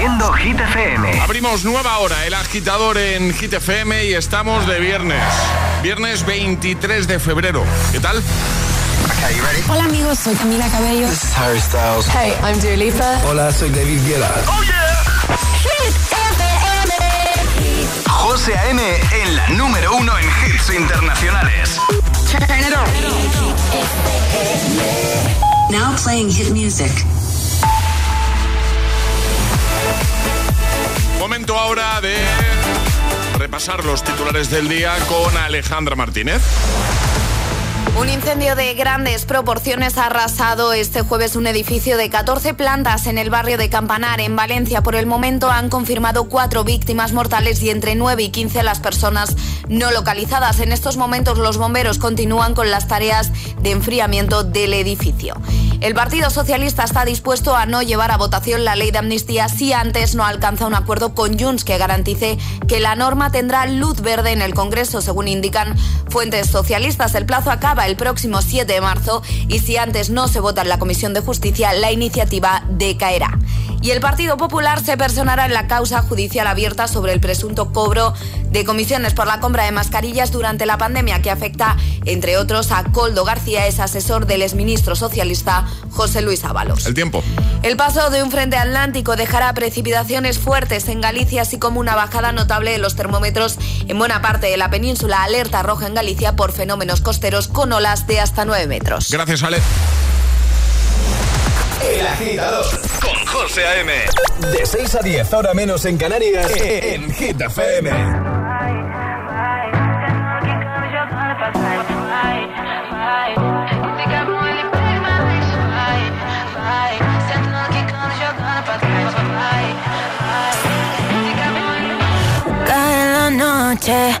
haciendo Hit FM. Abrimos nueva hora, el agitador en Hit FM y estamos de viernes. Viernes 23 de febrero. ¿Qué tal? Hola amigos, soy Camila Cabello. This is Harry Styles. Hey, I'm Dua Lipa. Hola, soy David Guetta. Oh yeah. Hit FM. José A.M. en la número uno en hits internacionales. Turn it on. Now playing hit music. Momento ahora de repasar los titulares del día con Alejandra Martínez. Un incendio de grandes proporciones ha arrasado este jueves un edificio de 14 plantas en el barrio de Campanar, en Valencia. Por el momento han confirmado cuatro víctimas mortales y entre 9 y 15 las personas no localizadas. En estos momentos los bomberos continúan con las tareas de enfriamiento del edificio. El Partido Socialista está dispuesto a no llevar a votación la ley de amnistía si antes no alcanza un acuerdo con Junts que garantice que la norma tendrá luz verde en el Congreso, según indican fuentes socialistas. El plazo acaba el próximo 7 de marzo y si antes no se vota en la Comisión de Justicia, la iniciativa decaerá. Y el Partido Popular se personará en la causa judicial abierta sobre el presunto cobro de comisiones por la compra de mascarillas durante la pandemia que afecta, entre otros, a Coldo García, es asesor del exministro socialista José Luis Ábalos. El tiempo. El paso de un frente atlántico dejará precipitaciones fuertes en Galicia, así como una bajada notable de los termómetros en buena parte de la península. Alerta roja en Galicia por fenómenos costeros con olas de hasta 9 metros. Gracias, Ale. El agitador con José A.M. De 6 a 10, ahora menos en Canarias, en Hit FM. Cae la noche,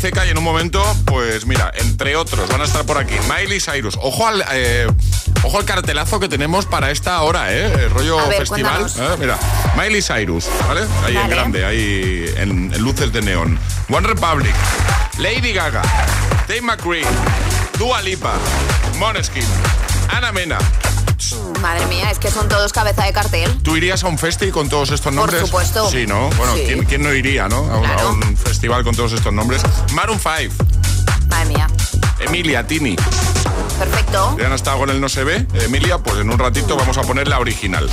Ceca y en un momento, pues mira, entre otros, van a estar por aquí Miley Cyrus. Ojo al, eh, ojo al cartelazo que tenemos para esta hora, ¿eh? El rollo festival. Eh, mira, Miley Cyrus, ¿vale? Ahí en grande, ahí en, luces de neón. One Republic, Lady Gaga, Dave McCree, Dua Lipa, Moneskin, Ana Mena. Madre mía, es que son todos cabeza de cartel. ¿Tú irías a un festi con todos estos nombres? Por supuesto. Sí, ¿no? Bueno, ¿quién, no iría, no? A, un, festival con todos estos nombres. Maroon 5. Madre mía. Emilia Tini. Ya no está con el no se ve, Emilia, pues en un ratito vamos a poner la original.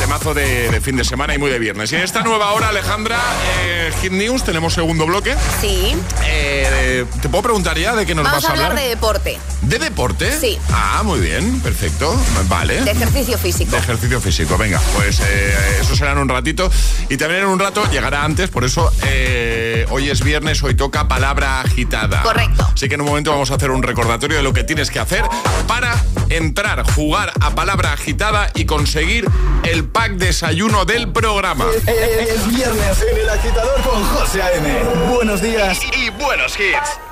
Temazo de, de fin de semana y muy de viernes. Y en esta nueva hora, Alejandra, eh, Hit News, tenemos segundo bloque. Sí. Eh, ¿Te puedo preguntar ya de qué nos vas a hablar? Vamos a hablar de deporte. ¿De deporte? Sí. Ah, muy bien, perfecto. Vale. De ejercicio físico. De ejercicio físico, venga. Pues eh, eso será en un ratito. Y también en un rato llegará antes, por eso hoy es viernes, hoy toca palabra agitada. Correcto. Así que en un momento vamos a hacer un recordatorio de lo que tienes que hacer para entrar, jugar a palabra agitada y conseguir el pack desayuno del programa. Es, viernes en el agitador con José A.M. Buenos días y buenos hits.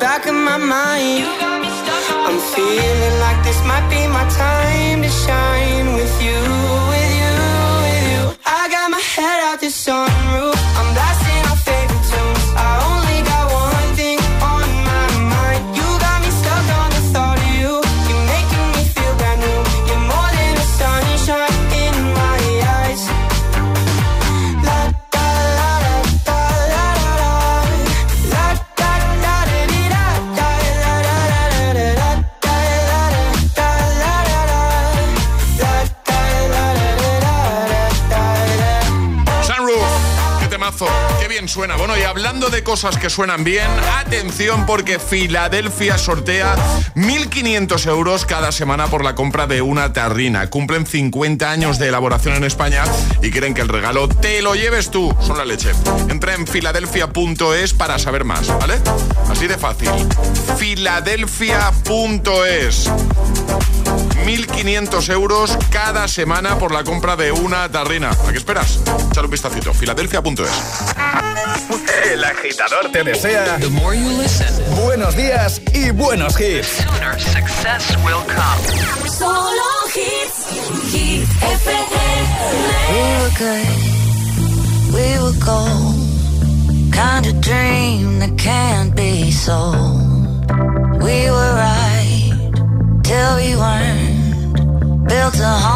back of my mind. I'm feeling like this might be my time suena. Bueno, y hablando de cosas que suenan bien, atención porque Filadelfia sortea 1.500 euros cada semana por la compra de una tarrina. Cumplen 50 años de elaboración en España y quieren que el regalo te lo lleves tú. Son la leche. Entra en filadelfia.es para saber más, ¿vale? Así de fácil. Filadelfia.es. 1.500 euros cada semana por la compra de una tarrina. ¿A qué esperas? Échale un vistacito. Filadelfia.es. El agitador te desea buenos días y buenos hits. Solo hits. Hit FM. We were good, we were gold. Kind of dream that can't be sold. We were right till we weren't. Built a home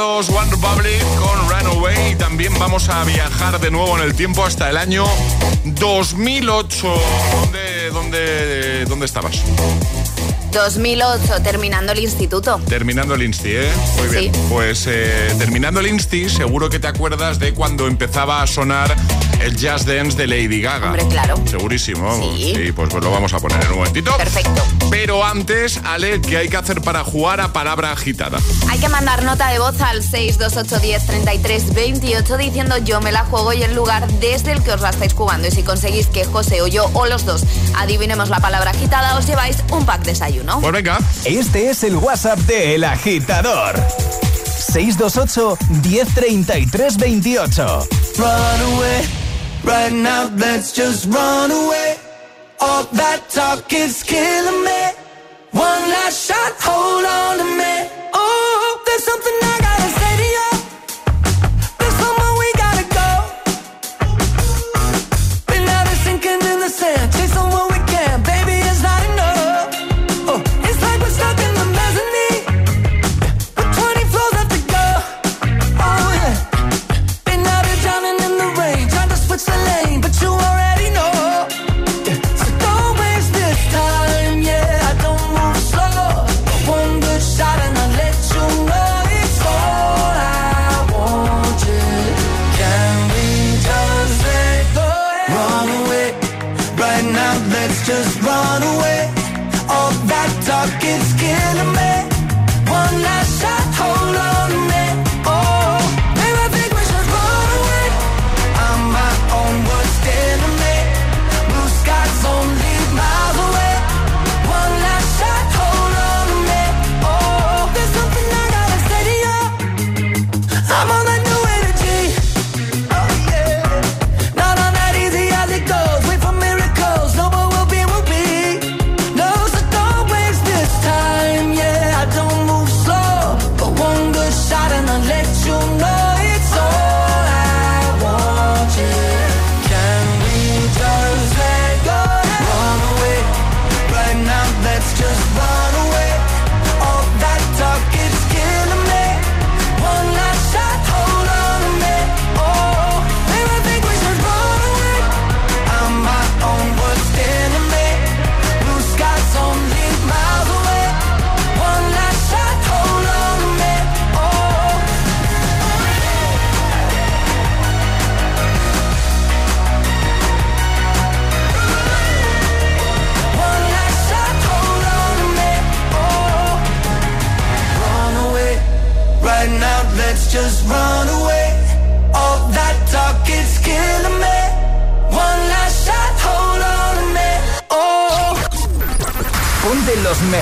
One Republic con Runaway. Y también vamos a viajar de nuevo en el tiempo hasta el año 2008. ¿Dónde, dónde, dónde estabas? 2008, terminando el instituto. Terminando el insti, ¿eh? Muy bien. Pues eh, terminando el insti, seguro que te acuerdas de cuando empezaba a sonar el Jazz Dance de Lady Gaga. Hombre, claro. Segurísimo. Sí. pues, pues lo vamos a poner en un momentito. Perfecto. Pero antes, Ale, ¿qué hay que hacer para jugar a palabra agitada? Hay que mandar nota de voz al 628103328 diciendo yo me la juego y el lugar desde el que os la estáis jugando. Y si conseguís que José o yo o los dos adivinemos la palabra agitada, os lleváis un pack de desayuno. Pues venga. Este es el WhatsApp de El Agitador. 628 1033 28. Right now, let's just run away. All that talk is killing me. One last shot, hold on to me. Oh, there's something I gotta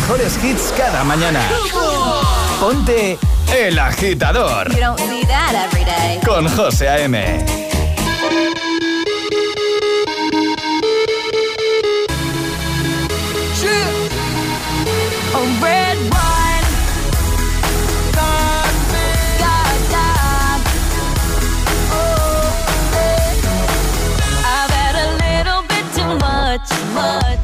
mejores hits cada mañana. Ponte El Agitador. You don't see that every day. Con José A.M. A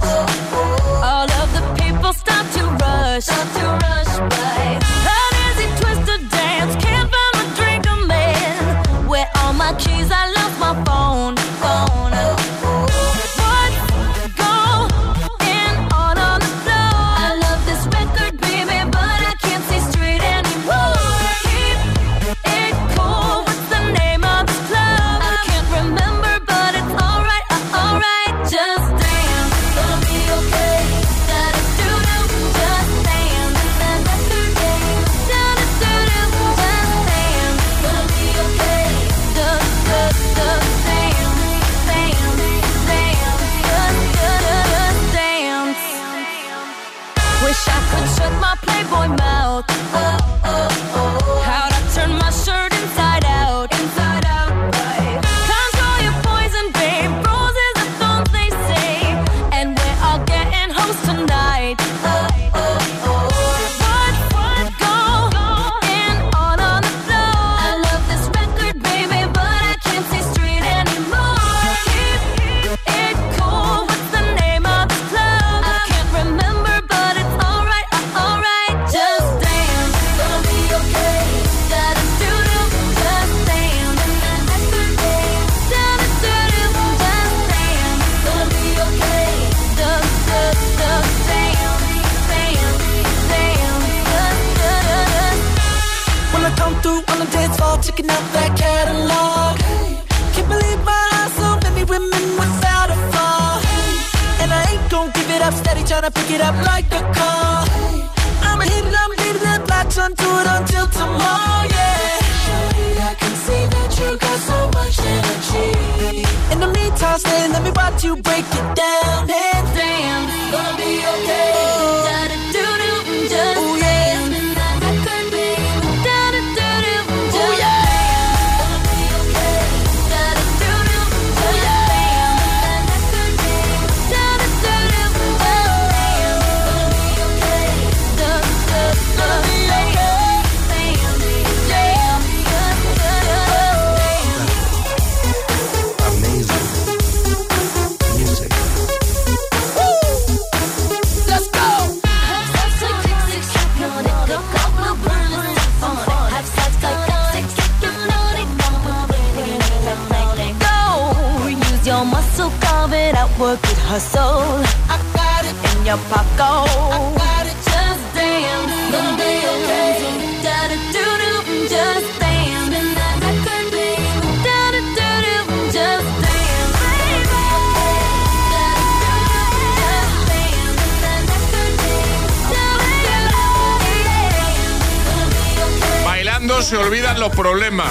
se olvidan los problemas.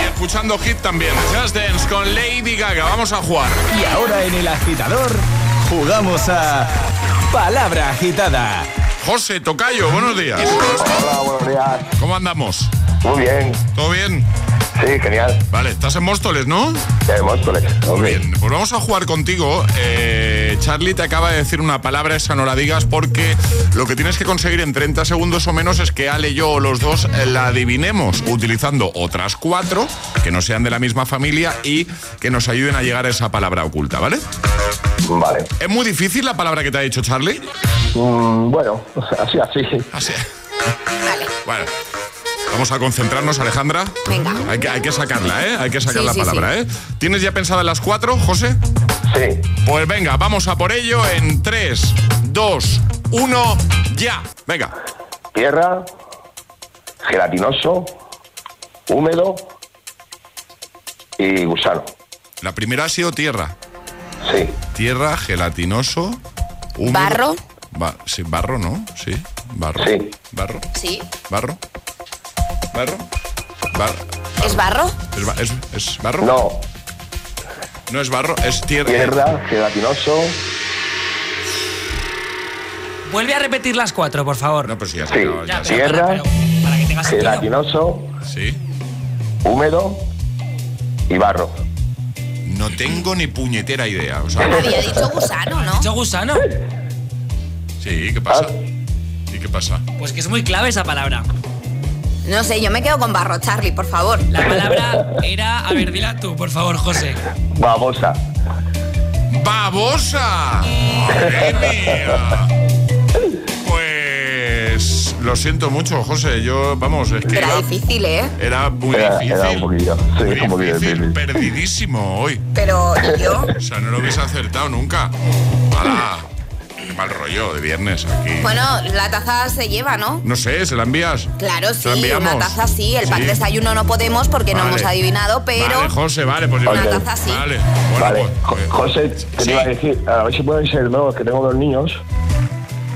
Y escuchando hit también. Just Dance con Lady Gaga. Vamos a jugar. Y ahora en el agitador, jugamos a Palabra Agitada. José Tocayo, buenos días. Hola, buenos días. ¿Cómo andamos? Muy bien. ¿Todo bien? Sí, genial. Vale, estás en Móstoles, ¿no? Ya Móstoles. Muy bien, pues vamos a jugar contigo. Eh, Charlie te acaba de decir una palabra, esa no la digas, porque lo que tienes que conseguir en 30 segundos o menos es que Ale, yo o los dos eh, la adivinemos utilizando otras cuatro que no sean de la misma familia y que nos ayuden a llegar a esa palabra oculta, ¿vale? Vale. ¿Es muy difícil la palabra que te ha dicho Charlie? Mm, bueno, así, así. Así. Bueno. Vamos a concentrarnos, Alejandra. Venga. Hay que, hay que sacarla, ¿eh? Hay que sacar Sí, la sí, palabra, sí. ¿eh? ¿Tienes ya pensada las cuatro, José? Sí. Pues venga, vamos a por ello en 3, 2, 1, ya. Venga. Tierra, gelatinoso, húmedo y gusano. La primera ha sido tierra. Sí. Tierra, gelatinoso, húmedo. Barro. Ba- sí, barro, ¿no? Sí, barro. Sí. Barro, Sí. barro. Barro. Bar- ¿Es barro? ¿Es, ba- es- es barro? No. No es barro, es tierra. Tierra, gelatinoso. Vuelve a repetir las cuatro, por favor. No, pues ya se Sí. acabó, ya Ya, se pero Tierra, para, pero para que tengas sentido. gelatinoso, Sí. húmedo y barro. No tengo ni puñetera idea. O sea, Había dicho gusano, ¿no? ¿Dicho gusano? sí, ¿qué pasa? Ah. ¿Y qué pasa? Pues que es muy clave esa palabra. No sé, yo me quedo con barro, Charlie, por favor. La palabra era. A ver, dila tú, por favor, José. Babosa. ¡Babosa! ¡Madre mía! Pues lo siento mucho, José. Yo, vamos, es que Era era, difícil, ¿eh? era muy Era- difícil. era un poquillo, sí, Muy un poquillo difícil. Perdidísimo hoy. Pero ¿y yo. O sea, no lo hubiese acertado nunca. ¡Hala! Mal rollo de viernes aquí. Bueno, la taza se lleva, ¿no? No sé, ¿se la envías? Claro, ¿Se la sí, enviamos? una taza sí. El pan Sí. desayuno no podemos porque no hemos adivinado, pero. Vale, José, vale, pues yo- Una taza sí. Vale, bueno, Vale. pues, eh, José, te sí. iba a decir, a ver si pueden ser dos, que tengo dos niños.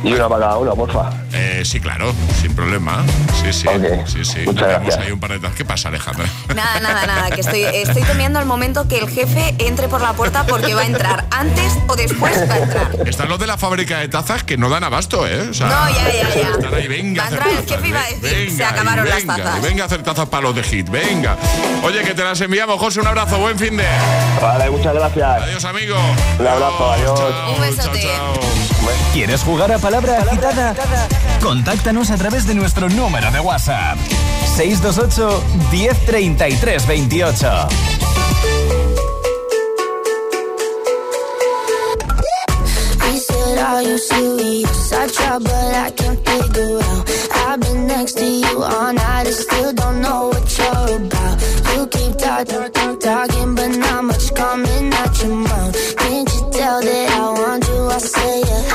Y una para cada uno, porfa. Eh, sí, claro, sin problema. Sí, sí. Sí, sí. muchas Tenemos gracias. ahí un par de tazas. ¿Qué pasa, Alejandra? Nada, nada, nada, que estoy, estoy temiendo el momento que el jefe entre por la puerta porque va a entrar antes o después va a entrar. Están los de la fábrica de tazas que no dan abasto, ¿eh? O sea, No, ya, ya, ya. Están ahí, venga. Va a entrar el jefe y va a ve- decir, venga, se acabaron y las venga, tazas. venga a hacer tazas para los de hit, venga. Oye, que te las enviamos, José, un abrazo, buen fin de. Vale, muchas gracias. Adiós, amigo. Un abrazo, adiós. Chao, Un besote. chao, chao. ¿Quieres jugar a Palabra Agitada? Contáctanos a través de nuestro número de WhatsApp. 628 1033 28. He said, Are you serious? I try, but I can't figure out. I've been next to you all night and still don't know what you're about. You keep talking, talk, talking, but not much coming out your mouth. Can't you tell that I want you? I say, yeah.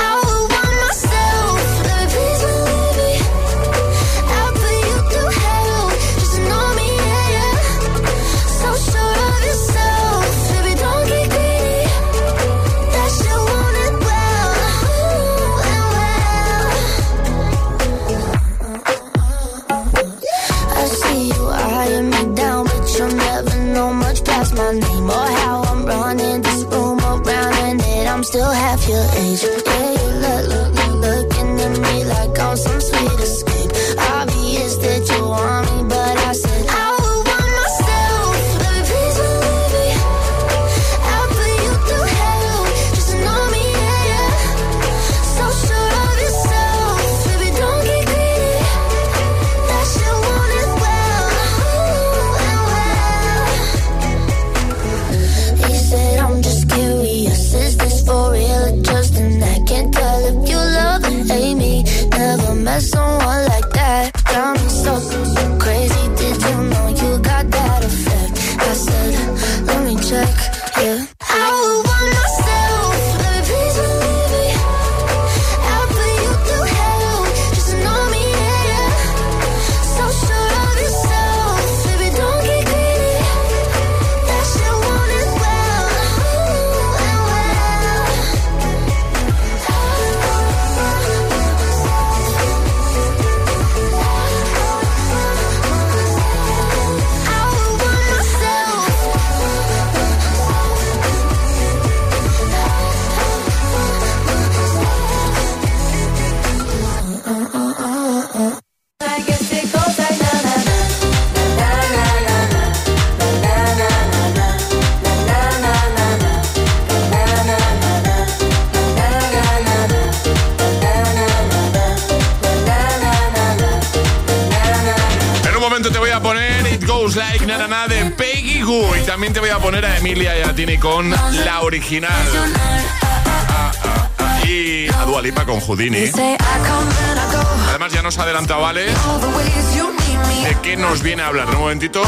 También te voy a poner a Emilia y a Tini con la original. Y a Dua Lipa con Houdini. Además ya nos adelanta Vale de qué nos viene a hablar. En un momentito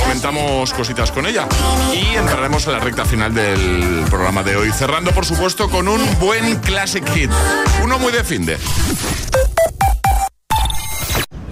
comentamos cositas con ella y entraremos en la recta final del programa de hoy. Cerrando, por supuesto, con un buen classic hit. Uno muy de fin de.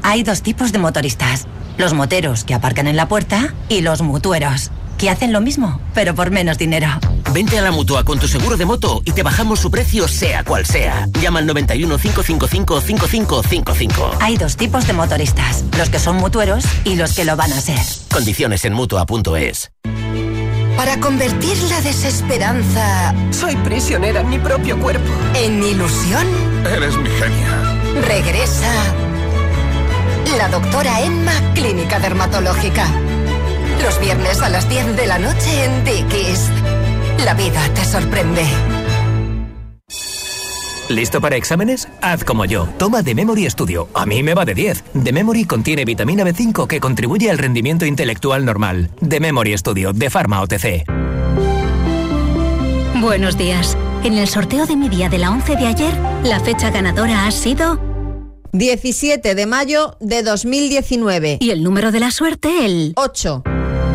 Hay dos tipos de motoristas. Los moteros que aparcan en la puerta y los mutueros, que hacen lo mismo, pero por menos dinero. Vente a la mutua con tu seguro de moto y te bajamos su precio, sea cual sea. Llama al 91 555 5555. Hay dos tipos de motoristas, los que son mutueros y los que lo van a ser. Condiciones en mutua.es. Para convertir la desesperanza. Soy prisionera en mi propio cuerpo. En ilusión, Eres mi genia. regresa. La doctora Emma, Clínica Dermatológica. Los viernes a las 10 de la noche en Dickies. La vida te sorprende. ¿Listo para exámenes? Haz como yo. Toma The Memory Studio. A mí me va de 10. The Memory contiene vitamina B5 que contribuye al rendimiento intelectual normal. The Memory Studio de Pharma OTC. Buenos días. En el sorteo de mi día de la 11 de ayer, la fecha ganadora ha sido 17 de mayo de 2019. Y el número de la suerte, el 8.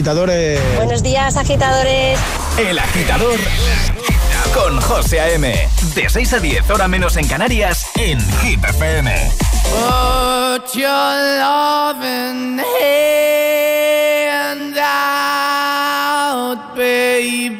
agitadores. Buenos días, agitadores. El Agitador con José A.M. De 6 a 10, hora menos en Canarias, en Hit FM. Put your loving hand out, baby.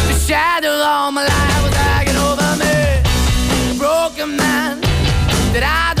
Shadow all my life was hanging over me. Broken man that I.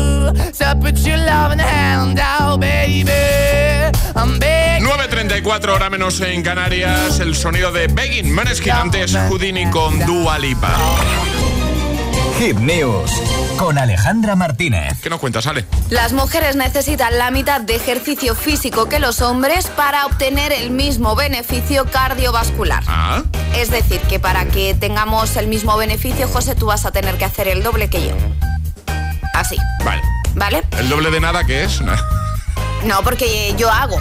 To put your loving hand out, baby. I'm begging. 9.34 hora menos en Canarias, el sonido de Begging, Manes Gigantes, Houdini con Dua Lipa. Hit News con Alejandra Martínez. ¿Qué nos cuentas, Ale? Las mujeres necesitan la mitad de ejercicio físico que los hombres para obtener el mismo beneficio cardiovascular. Ah, Es decir, que para que tengamos el mismo beneficio, José, tú vas a tener que hacer el doble que yo. Así, vale. ¿Vale? ¿El doble de nada qué es? No, porque yo hago.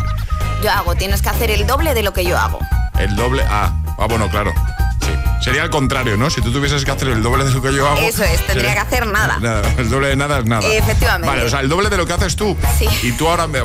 Yo hago. Tienes que hacer el doble de lo que yo hago. El doble. Ah, ah bueno, claro. Sí. Sería al contrario, ¿no? Si tú tuvieses que hacer el doble de lo que yo hago. Eso es, tendría sería- que hacer nada. Nada, el doble de nada es nada. Efectivamente. Vale, o sea, el doble de lo que haces tú. Sí. Y tú ahora me.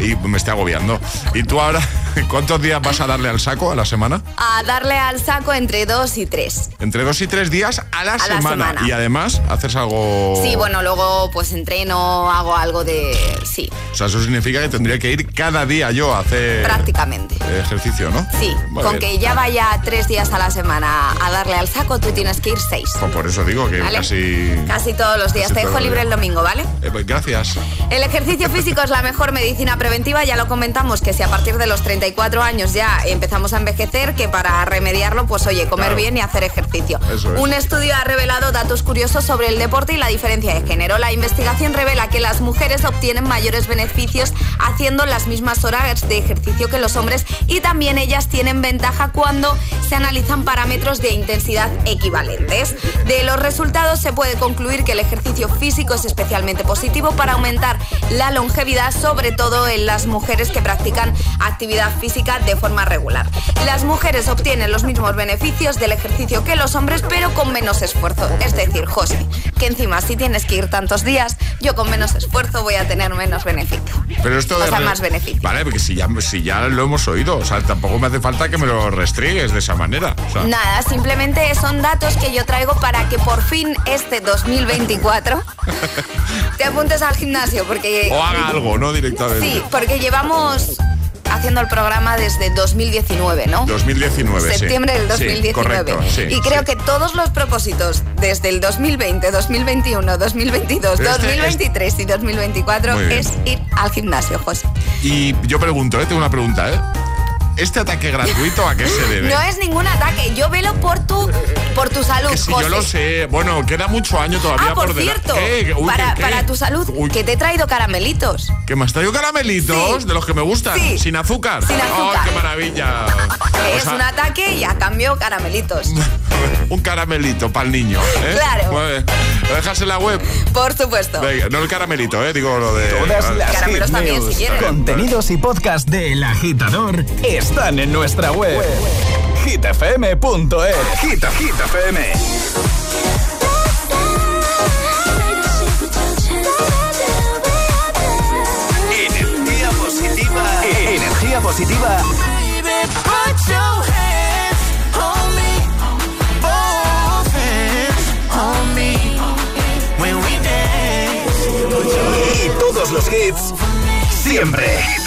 Y me estoy agobiando. Y tú ahora, ¿cuántos días vas a darle al saco a la semana? A darle al saco entre dos y tres. Entre dos y tres días a la, A la semana. Y además, haces algo. Sí, bueno, luego pues entreno, hago algo de... Sí, O sea, eso significa que tendría que ir cada día yo a hacer. prácticamente. Ejercicio, ¿no? Sí, con que ya vaya tres días a la semana a darle al saco, tú tienes que ir seis. Pues por eso digo que ¿Vale? casi. Casi todos los días. Casi Te dejo libre el domingo, ¿vale? Eh, pues gracias. El ejercicio físico es la mejor medicina preventiva, ya lo comentamos, que si a partir de los 34 años ya empezamos a envejecer, que para remediarlo, pues oye, comer Claro. bien y hacer ejercicio. Eso es. Un estudio ha revelado datos curiosos sobre el deporte y la diferencia de género. La investigación revela que las mujeres obtienen mayores beneficios haciendo las mismas horas de ejercicio que los hombres y también ellas tienen ventaja cuando se analizan parámetros de intensidad equivalentes. De los resultados se puede concluir que el ejercicio físico es especialmente positivo para aumentar la longevidad, sobre todo en las mujeres que practican actividad física de forma regular. Las mujeres obtienen los mismos beneficios del ejercicio que los hombres, pero con menos esfuerzo. Es decir, José, que encima si tienes que ir tantos días, yo con menos esfuerzo voy a tener menos beneficio. Pero esto O de sea, más beneficio. Vale, porque si ya, si ya lo hemos oído, o sea, tampoco me hace falta que me lo restriegues de esa manera. O sea, Nada, simplemente son datos que yo traigo para que por fin este 2024 te apuntes al gimnasio, porque... o haga algo, ¿no? Directamente. Sí, porque llevamos haciendo el programa desde 2019, ¿no? 2019, sí. Septiembre del Sí, 2019. correcto, sí, y creo que todos los propósitos desde el 2020, 2021, 2022, Pero este- 2023 y 2024 Muy bien. es ir al gimnasio, José. Y yo pregunto, ¿eh? Tengo una pregunta, ¿eh? ¿Este ataque gratuito a qué se debe? No es ningún ataque, yo velo por tu, por tu salud, que si José. yo lo sé. Bueno, queda mucho año todavía Ah, por, delante. cierto, ¿Qué? Uy, para, ¿qué? para tu salud, Uy, que te he traído caramelitos. ¿Que me has traído caramelitos Sí. de los que me gustan? Sí. Sin azúcar. Sin ¡Oh, azúcar. qué maravilla! O es sea, un ataque y a cambio caramelitos. un caramelito para el niño. ¿eh? Claro. ¿Lo dejas en la web? Por supuesto. Venga, no el caramelito, ¿eh? Digo lo de. Todas Vale. las Caramelos también, si quieres. contenidos y podcast del agitador están en nuestra web. hitfm.es Hit, Hit FM. Energía positiva. Energía positiva Put your hands on me, both hands on me. When we dance, y todos los hits siempre.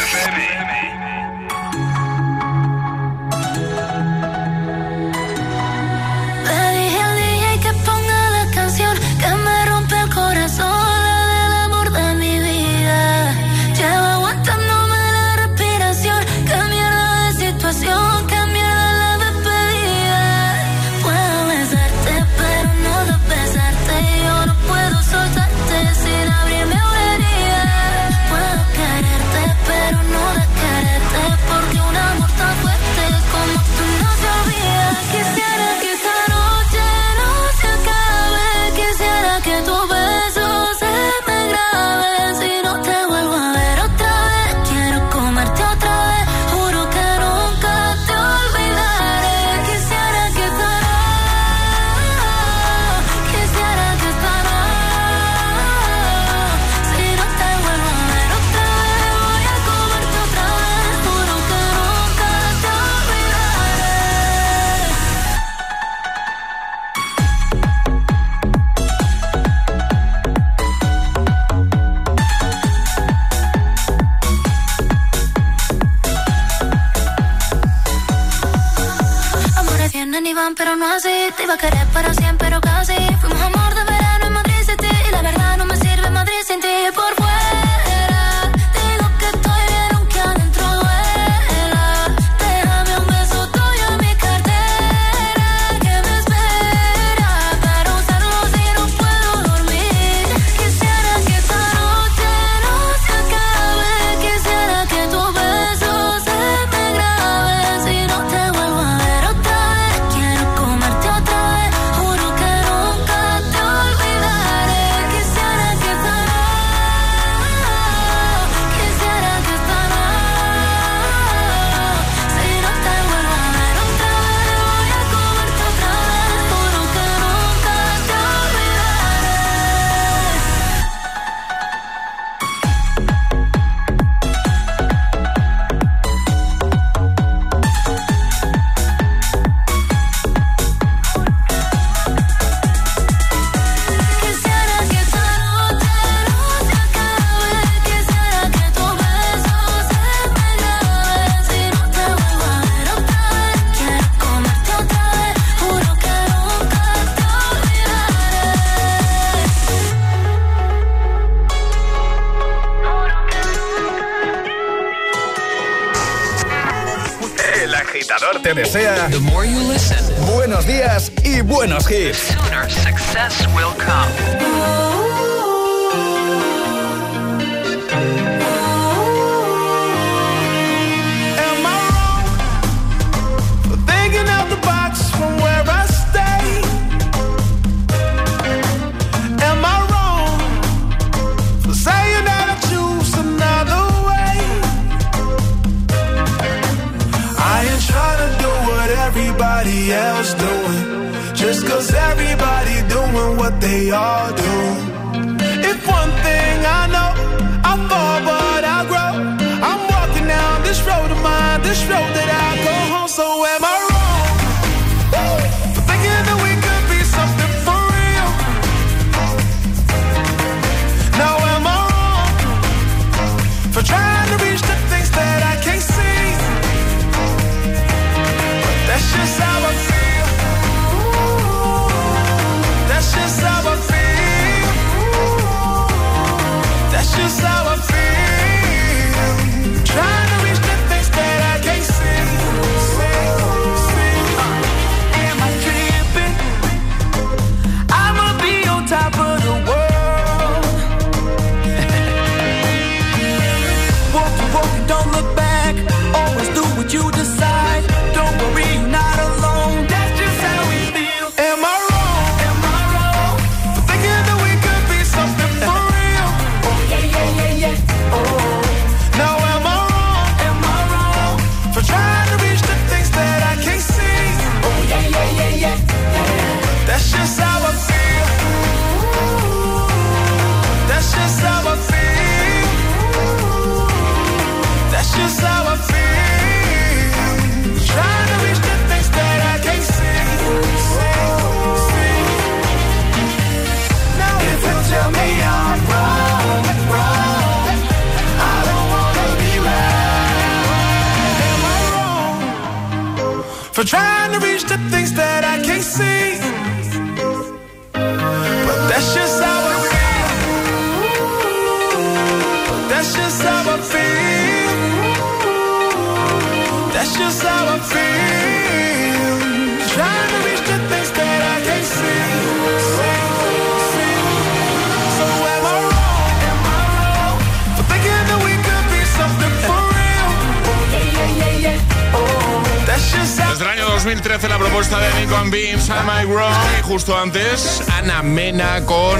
2013 la propuesta de Nico and Beans, Am I Wrong? Y justo antes, Ana Mena con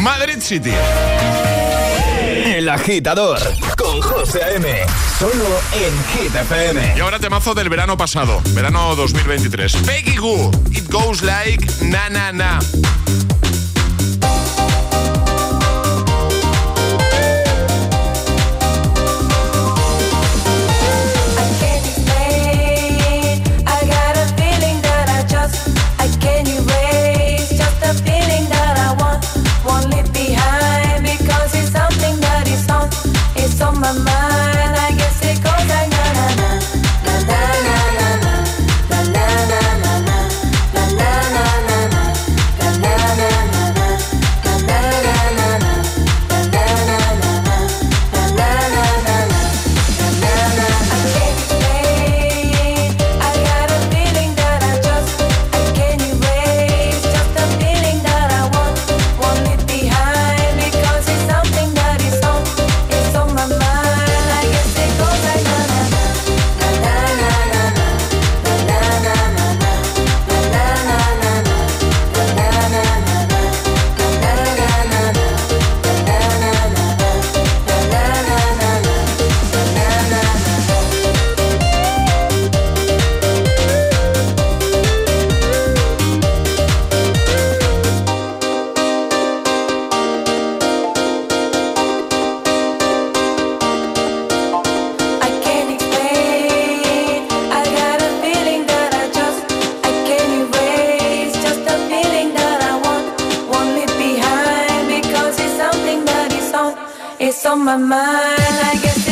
Madrid City. El agitador con José M. Solo en Hit Y ahora temazo del verano pasado, verano 2023. Peggy Goo, It Goes Like Na Na Na. It's on my mind. I guess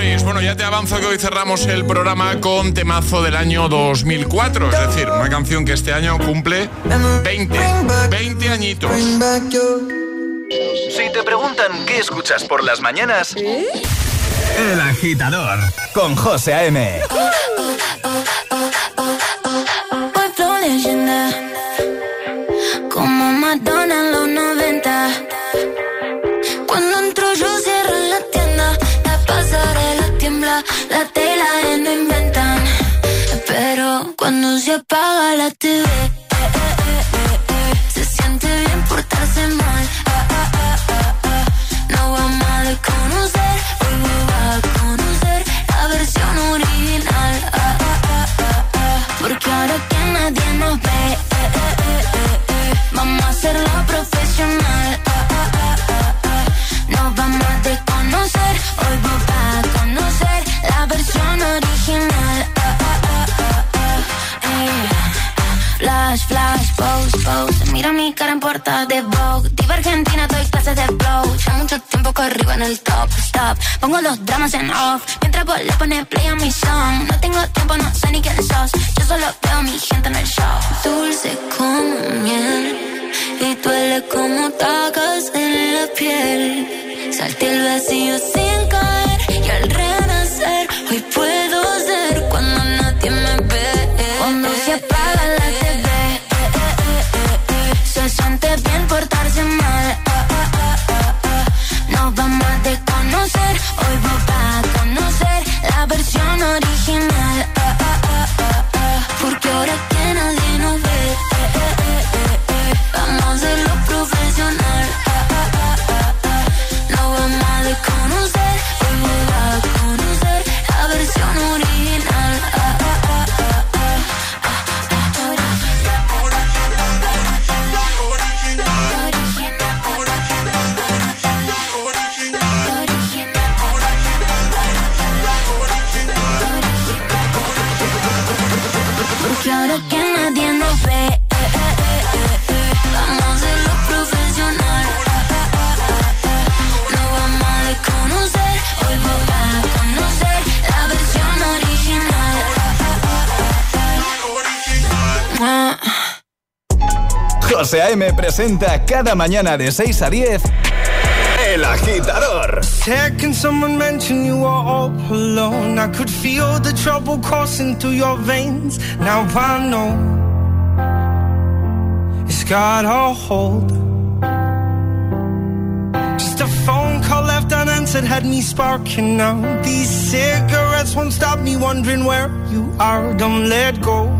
Bueno, ya te avanzo que hoy cerramos el programa con temazo del año 2004. Es decir, una canción que este año cumple 20, 20 añitos. Si te preguntan qué escuchas por las mañanas, El agitador con José A.M. Voy floreciendo como Madonna en los do it. Mira mi cara en portada de Vogue. Diva Argentina, doy clases de flow. Ya mucho tiempo que arriba en el top, stop. Pongo los dramas en off. Mientras vos le pones play a mi song. No tengo tiempo, no sé ni quién sos. Yo solo veo a mi gente en el show. Dulce como miel. Y duele como tacas en la piel. Salté el vacío sin Bien portarse mal. José A.M. presenta cada mañana de 6 a 10 El Agitador. Second, someone mentioned you were all alone. I could feel the trouble coursing through your veins. Now I know it's got a hold. Just a phone call left unanswered had me sparking now. These cigarettes won't stop me wondering where you are. Don't let go.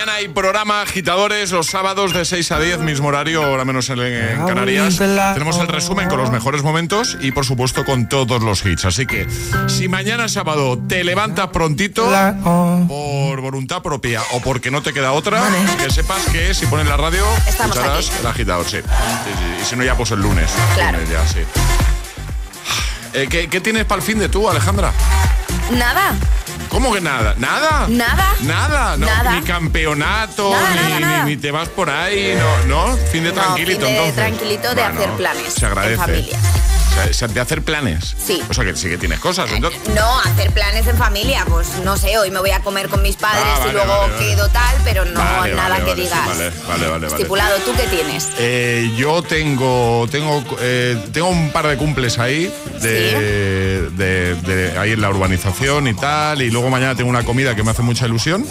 Mañana hay programa Agitadores los sábados de 6 a 10, mismo horario, ahora menos en, en Canarias. Tenemos el resumen con los mejores momentos y por supuesto con todos los hits. Así que si mañana sábado te levantas prontito por voluntad propia o porque no te queda otra, que sepas que si pones la radio Estamos escucharás el agitador, sí. Y si no ya pues el lunes. Claro. Lunes ya, sí. Eh, ¿qué, qué tienes para el fin de tú, Alejandra? Nada. ¿Cómo que nada? ¿Nada? Nada. Nada, no, Nada. ni campeonato, Nada, ni, nada, ni- nada. ni te vas por ahí, no, ¿no? Fin de No, tranquilito, fin de entonces. tranquilito de Bueno, hacer planes Se agradece. en familia. O sea, de hacer planes. Sí. O sea, que sí que tienes cosas. entonces- No, hacer planes en familia, pues no sé, hoy me voy a comer con mis padres Ah, vale, y luego vale, vale. quedo tal, pero no Vale, nada vale, que vale, digas. Vale, vale, vale. vale. Estipulado, ¿tú qué tienes? Eh, yo tengo tengo eh, tengo un par de cumples ahí de, de- de- ahí en la urbanización y tal y luego mañana tengo una comida que me hace mucha ilusión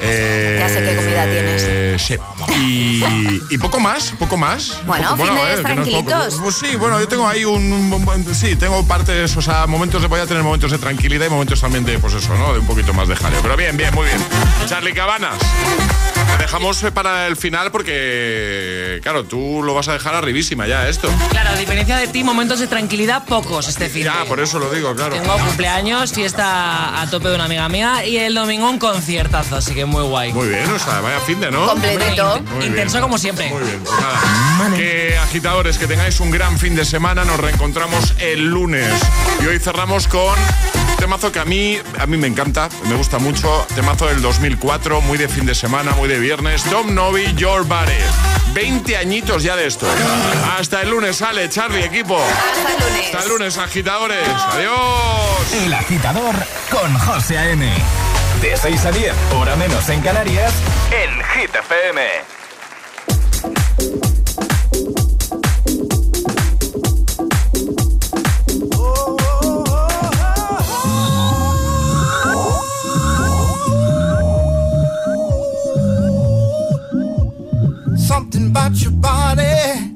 Eh, Ya sé qué comida tienes. sí. y, y poco más poco más Bueno, Poco- fines eh, que no es poco. tranquilitos. pues sí bueno yo tengo ahí un, un- un- sí tengo partes o sea momentos de voy a tener momentos de tranquilidad y momentos también de pues eso no de un poquito más de jaleo pero bien bien muy bien Charlie Cabanas te dejamos para el final porque, claro, tú lo vas a dejar arribísima ya esto. Claro, a diferencia de ti, momentos de tranquilidad pocos este fin. Ya, de- por eso lo digo, claro. Tengo cumpleaños, fiesta a tope de una amiga mía y el domingo un conciertazo, así que muy guay. Muy bien, o sea, vaya fin de, ¿no? Completito. Muy bien. Intenso como siempre. Muy bien, pues nada. Que agitadores, que tengáis un gran fin de semana. Nos reencontramos el lunes. Y hoy cerramos con un temazo que a mí, a mí me encanta, me gusta mucho. Temazo del 2004, muy de fin de semana, muy de viernes. Tom Novi, Your Body. 20 añitos ya de esto. Hasta el lunes, sale Charlie, equipo. Hasta el lunes. Hasta el lunes, agitadores. Adiós. El agitador con José A.M. De 6 a 10, hora menos en Canarias, en Hit FM. About your body.